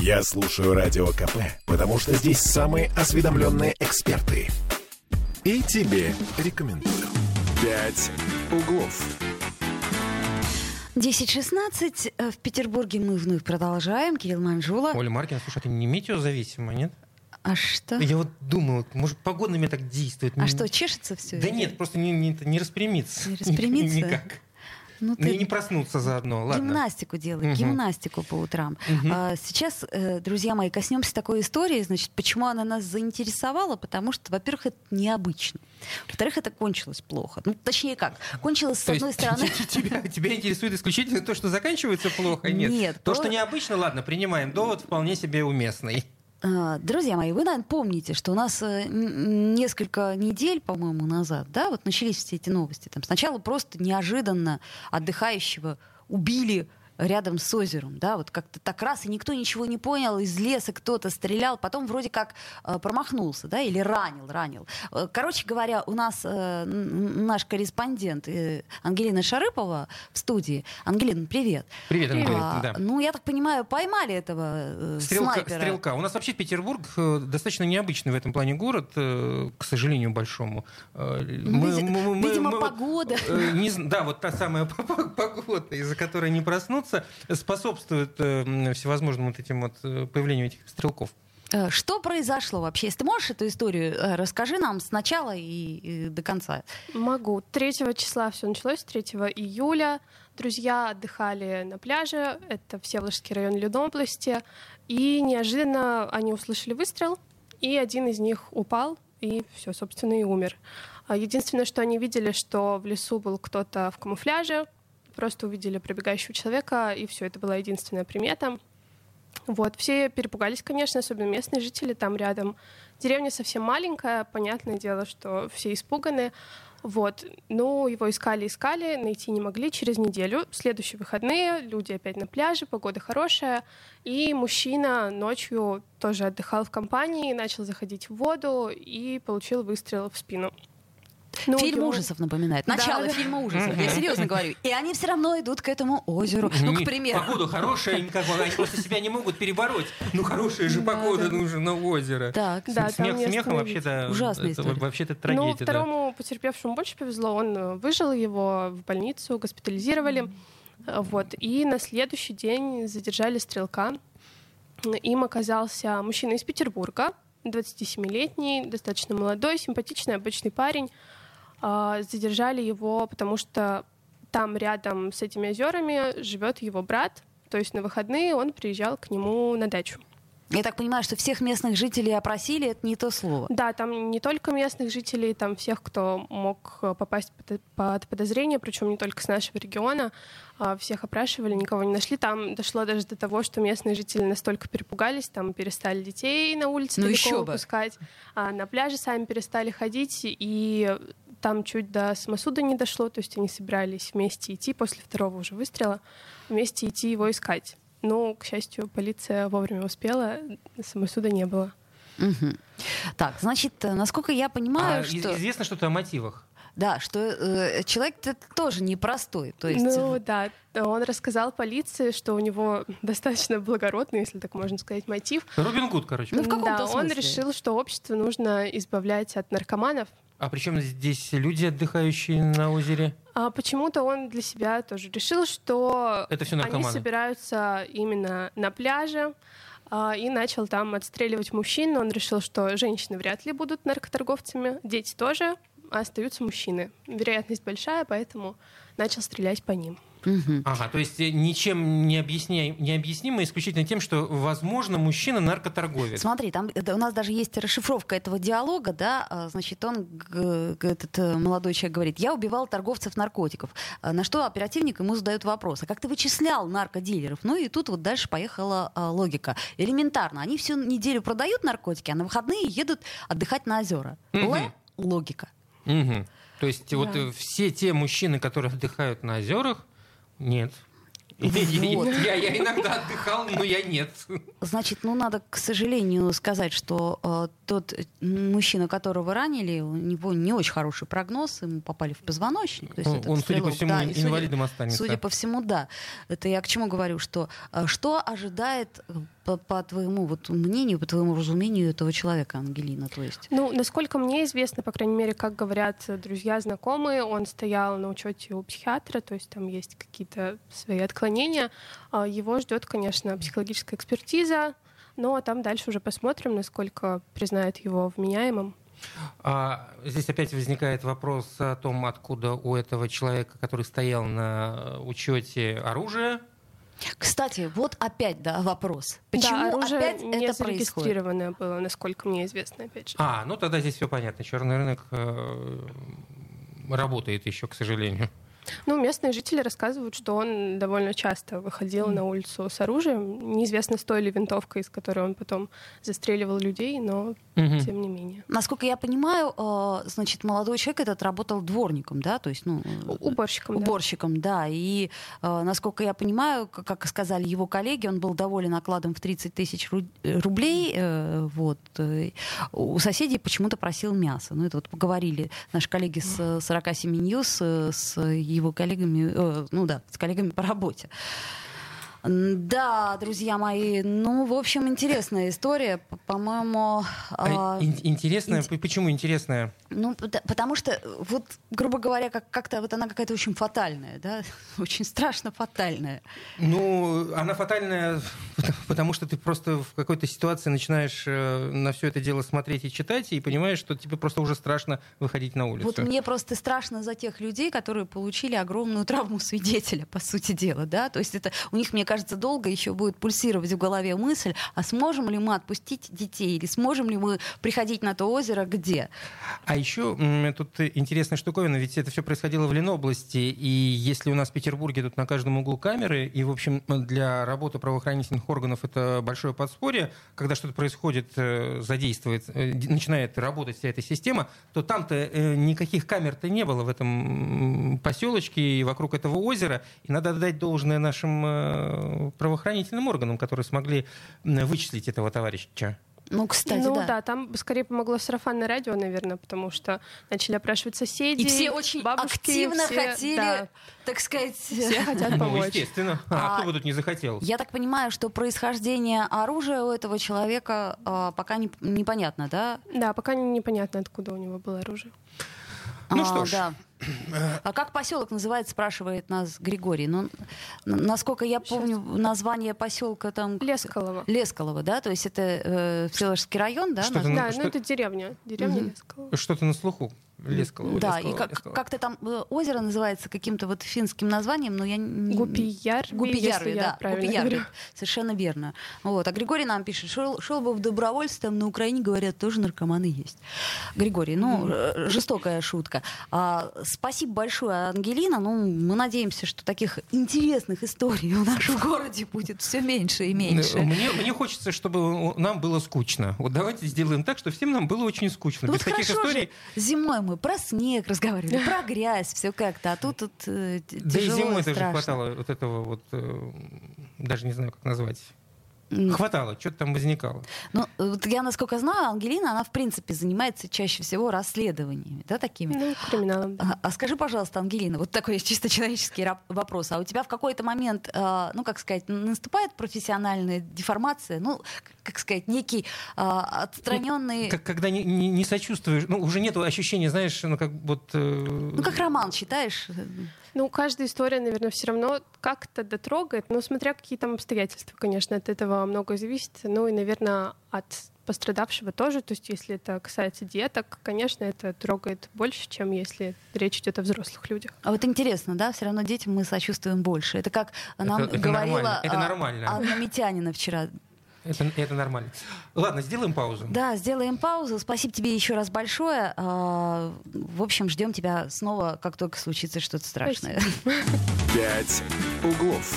Я слушаю Радио КП, потому что здесь самые осведомленные эксперты. И тебе рекомендую. «Пять углов». 10.16. Э, В Петербурге мы вновь продолжаем. Кирилл Манжула. Оля Маркина, слушай, это не метеозависимо, нет? А что? Я вот думаю, может, погода на меня так действует. А М, что, чешется все? Да нет, просто не, не, не распрямиться. Не распрямиться? Никак. Ну, Ну и ты не проснуться заодно, ладно. гимнастику делай, Мгм. гимнастику по утрам. Мгм. А, Сейчас, э, друзья мои, коснемся такой истории. Значит, почему она нас заинтересовала? Потому что, во-первых, это необычно. Во-вторых, это кончилось плохо. Ну, точнее как, кончилось с То одной есть стороны... тебя, тебя интересует исключительно то, что заканчивается плохо? Нет. Нет, То, то- что необычно, ладно, принимаем. Довод вполне себе уместный. А, Друзья мои, вы, наверное, помните, что у нас э, несколько недель, по-моему, назад, да, вот начались все эти новости. Там сначала просто неожиданно отдыхающего убили рядом с озером, да, вот как-то так раз, и никто ничего не понял, из леса кто-то стрелял, потом вроде как э, промахнулся, да, или ранил, ранил. Э, Короче говоря, у нас э, наш корреспондент э, Ангелина Шарыпова в студии. Ангелина, привет. Привет, Ангелина. А, Да. Ну, я так понимаю, поймали этого э, Стрелка, снайпера. стрелка. У нас вообще Петербург э, достаточно необычный в этом плане город, э, к сожалению, большому. Э, Ну, види- видимо, погода. э, не зн- да, вот та самая погода, из-за которой не проснуться, способствует э, всевозможным вот этим вот э, появлению этих стрелков. Э, Что произошло вообще? Если ты можешь эту историю, расскажи нам с начала и, и до конца. Могу. 3 числа все началось, 3 июля. Друзья отдыхали на пляже, это Всеволожский район Ленобласти, и неожиданно они услышали выстрел, и один из них упал, и все, собственно, и умер. А Единственное, что они видели, что в лесу был кто-то в камуфляже, просто увидели пробегающего человека, и все, это была единственная примета. Вот, все перепугались, конечно, особенно местные жители там рядом. Деревня совсем маленькая, понятное дело, что все испуганы. Вот, ну, его искали, искали, найти не могли через неделю. Следующие выходные, люди опять на пляже, погода хорошая. И мужчина ночью тоже отдыхал в компании, начал заходить в воду и получил выстрел в спину. Ну, Фильм ему- ужасов напоминает. Начало да. фильма ужасов. Я серьезно говорю. И они все равно идут к этому озеру. Ну, Не, к примеру. Погода хорошая, им как бы они просто себя не могут перебороть. Ну, хорошая же погода нужна на озеро. Так. Да, Смех смехом вообще-то Ужасная это история. вообще-то Ну, трагедия. да. второму потерпевшему больше повезло. Он э, выжил, его в больницу госпитализировали. Э, Вот. И на следующий день задержали стрелка. Им оказался мужчина из Петербурга, 27-летний, достаточно молодой, симпатичный, обычный парень. А, Задержали его, потому что там рядом с этими озерами живет его брат. То есть на выходные он приезжал к нему на дачу. Я так понимаю, что всех местных жителей опросили, это не то слово. Да, там не только местных жителей, там всех, кто мог э, попасть под, под подозрение, причем не только с нашего региона, а, всех опрашивали, никого не нашли. Там дошло даже до того, что местные жители настолько перепугались, там перестали детей на улице Ну, далеко еще бы. выпускать, а на пляже сами перестали ходить, и там чуть до самосуда не дошло, то есть они собирались вместе идти после второго уже выстрела, вместе идти его искать. Но, к счастью, полиция вовремя успела, самосуда не было. Мгм. Так, значит, э, насколько я понимаю, А что... Известно что-то о мотивах. Да, что э, человек -то тоже непростой. То есть... э, Ну да, он рассказал полиции, что у него достаточно благородный, если так можно сказать, мотив. Робин Гуд, короче. Ну, в каком-то да, он смысле. решил, что общество нужно избавлять от наркоманов. А причем здесь люди, отдыхающие на озере? А почему-то он для себя тоже решил, что Это все они собираются именно на пляже а, и начал там отстреливать мужчин. Он решил, что женщины вряд ли будут наркоторговцами, дети тоже, остаются мужчины. Вероятность большая, поэтому начал стрелять по ним. Ага, то есть э, ничем не, объясняй, не объяснимо исключительно тем, что, возможно, мужчина наркоторговец. Смотри, там э, у нас даже есть расшифровка этого диалога, да, а, значит, он, этот э, молодой человек говорит, я убивал торговцев наркотиков, А, на что оперативник ему задает вопрос, а как ты вычислял наркодилеров? Ну и тут вот дальше поехала а, логика. Элементарно, они всю неделю продают наркотики, а на выходные едут отдыхать на озера. Л — логика. Мгм. То есть вот Да. э, все те мужчины, которые отдыхают на озерах, нет. Вот. Я, я иногда отдыхал, но я нет. Значит, ну надо, к сожалению, сказать, что э, тот э, мужчина, которого ранили, у него не очень хороший прогноз, ему попали в позвоночник. То есть Он, этот он, судя по стрелок, всему, да, ин- и судя- инвалидом останется. Судя по всему, да. Это я к чему говорю, что э, что ожидает э, по, по твоему вот мнению, по твоему разумению этого человека, Ангелина, то есть? Ну, насколько мне известно, по крайней мере, как говорят друзья, знакомые, он стоял на учете у психиатра, то есть там есть какие-то свои отклонения. А Его ждет, конечно, психологическая экспертиза, но там дальше уже посмотрим, насколько признают его вменяемым. А здесь опять возникает вопрос о том, откуда у этого человека, который стоял на учете оружия. Кстати, вот опять, да, вопрос. Почему да, оружие опять не это происходит? зарегистрированное было, насколько мне известно, опять же. А, ну тогда здесь все понятно. Черный рынок э, работает еще, к сожалению. Ну, местные жители рассказывают, что он довольно часто выходил на улицу с оружием. Неизвестно, с той ли винтовкой, из которой он потом застреливал людей, но Мгм. тем не менее. Насколько я понимаю, э, значит, молодой человек этот работал дворником, да, то есть, ну, э, У- Уборщиком, да. уборщиком, да. И, э, насколько я понимаю, как сказали его коллеги, он был доволен окладом в 30 тысяч ру- рублей. э, Вот. У соседей почему-то просил мясо. Ну, это вот поговорили наши коллеги с э, 47 News с его коллегами, ну да, с коллегами по работе. Да, друзья мои, ну, в общем, интересная история. По-моему, А а, ин- интересная, инте- п- почему интересная? Ну, пот- потому что, э, вот, грубо говоря, как- как-то вот она какая-то очень фатальная, да, очень страшно фатальная. Ну, она фатальная, потому что ты просто в какой-то ситуации начинаешь э, на все это дело смотреть и читать, и понимаешь, что тебе просто уже страшно выходить на улицу. Вот мне просто страшно за тех людей, которые получили огромную травму свидетеля, по сути дела, да, то есть это у них, мне кажется, долго еще будет пульсировать в голове мысль, а сможем ли мы отпустить детей, или сможем ли мы приходить на то озеро, где? А еще тут интересная штуковина, ведь это все происходило в Ленобласти, и если у нас в Петербурге тут на каждом углу камеры, и, в общем, для работы правоохранительных органов это большое подспорье, когда что-то происходит, э, задействует, э, начинает работать вся эта система, то там-то э, никаких камер-то не было в этом поселочке и вокруг этого озера, и надо отдать должное нашим правоохранительным органам, которые смогли вычислить этого товарища. Ну, кстати, ну да. да. там скорее помогло сарафанное радио, наверное, потому что начали опрашивать соседей. И все очень бабушки, активно все- хотели, да, так сказать... все хотят Ну, помочь. естественно. А, А, кто бы тут не захотел? Я так понимаю, что происхождение оружия у этого человека а, пока не- непонятно, да? Да, пока не- непонятно, откуда у него было оружие. Ну А, что ж. Да. А как поселок называется, спрашивает нас Григорий. Ну, насколько я помню, название поселка там... Лескалово. Лескалово, да? То есть это э, Всеволожский район, да? Что-то наз- Ну, Да, что- ну это деревня. Деревня Мгм. Лескалово. Что-то на слуху. Лескало. Да, Лескало, и как, Лескало. как-то там э, озеро называется каким-то вот финским названием, но я не... Гупиярви, Гупиярви, да, Гупиярви, совершенно верно. Вот. А Григорий нам пишет, шел, шел бы в добровольство, там на Украине, говорят, тоже наркоманы есть. Григорий, ну, э, жестокая шутка. А, спасибо большое, Ангелина. Ну, мы надеемся, что таких интересных историй в нашем городе будет все меньше и меньше. Мне, мне хочется, чтобы нам было скучно. Вот давайте сделаем так, что всем нам было очень скучно. Ну Без вот таких хорошо историй. же, зимой мы про снег разговаривали, про грязь, все как-то, а тут, тут э, т- Да и тяжело зимой тоже хватало вот этого вот, э, даже не знаю, как назвать. Хватало, что-то там возникало. Ну, вот я, насколько знаю, Ангелина, она, в принципе, занимается чаще всего расследованиями, да, такими? Ну, криминалом. да. А, а скажи, пожалуйста, Ангелина, вот такой чисто человеческий вопрос. А у тебя в какой-то момент, а, ну, как сказать, наступает профессиональная деформация? Ну, как сказать, некий а, отстраненный... Как, когда не, не- не сочувствуешь, ну, уже нет ощущения, знаешь, ну, как вот... э, Ну, как роман читаешь? Ну, каждая история, наверное, все равно как-то дотрогает, но смотря какие там обстоятельства, конечно, от этого многое зависит. Ну и, наверное, от пострадавшего тоже. То есть, если это касается деток, конечно, это трогает больше, чем если речь идет о взрослых людях. А вот интересно, да, все равно детям мы сочувствуем больше. Это как нам это говорила нормально, это а, нормально. Анна Митянина вчера. Это, это нормально. Ладно, сделаем паузу. Да, сделаем паузу. Спасибо тебе еще раз большое. А, В общем, ждем тебя снова, как только случится что-то страшное. «Пять углов».